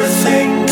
everything.